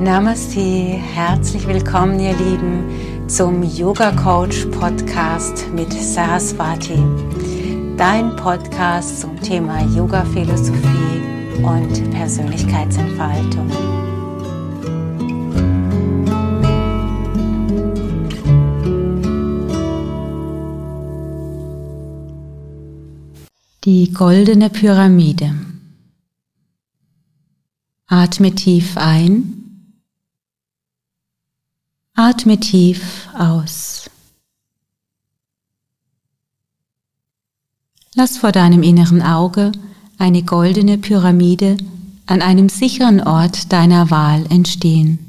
Namaste, herzlich willkommen ihr Lieben zum Yoga Coach Podcast mit Saraswati. Dein Podcast zum Thema Yoga Philosophie und Persönlichkeitsentfaltung. Die goldene Pyramide. Atme tief ein Atme tief aus. Lass vor deinem inneren Auge eine goldene Pyramide an einem sicheren Ort deiner Wahl entstehen.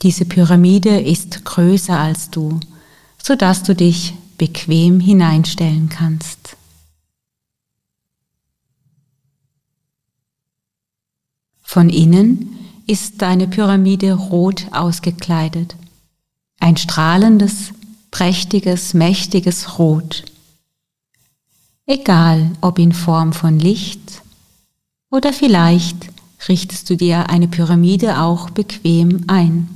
Diese Pyramide ist größer als du, sodass du dich bequem hineinstellen kannst. Von innen ist deine Pyramide rot ausgekleidet. Ein strahlendes, prächtiges, mächtiges Rot. Egal ob in Form von Licht oder vielleicht richtest du dir eine Pyramide auch bequem ein.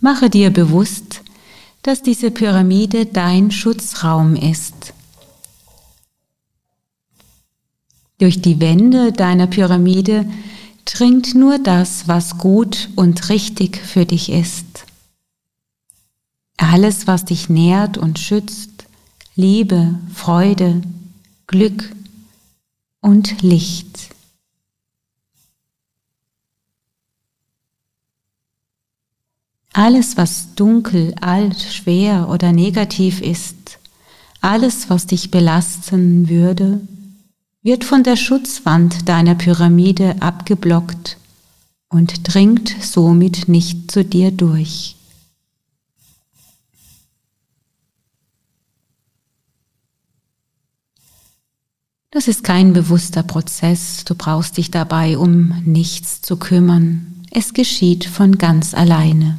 Mache dir bewusst, dass diese Pyramide dein Schutzraum ist Durch die Wände deiner Pyramide dringt nur das, was gut und richtig für dich ist. Alles, was dich nährt und schützt, Liebe, Freude, Glück und Licht. Alles, was dunkel, alt, schwer oder negativ ist, alles, was dich belasten würde, wird von der Schutzwand deiner Pyramide abgeblockt und dringt somit nicht zu dir durch. Das ist kein bewusster Prozess, du brauchst dich dabei um nichts zu kümmern, es geschieht von ganz alleine.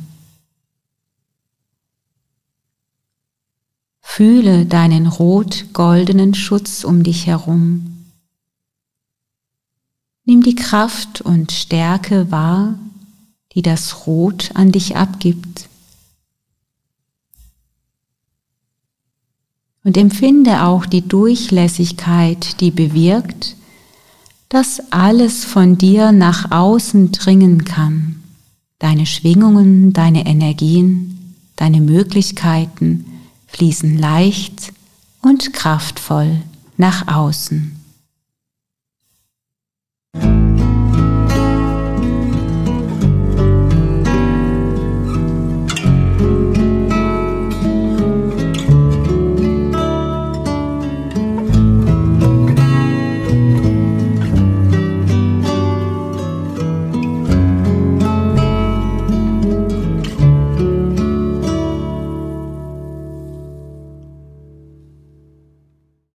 Fühle deinen rot-goldenen Schutz um dich herum Nimm die Kraft und Stärke wahr, die das Rot an dich abgibt. Und empfinde auch die Durchlässigkeit, die bewirkt, dass alles von dir nach außen dringen kann. Deine Schwingungen, deine Energien, deine Möglichkeiten fließen leicht und kraftvoll nach außen.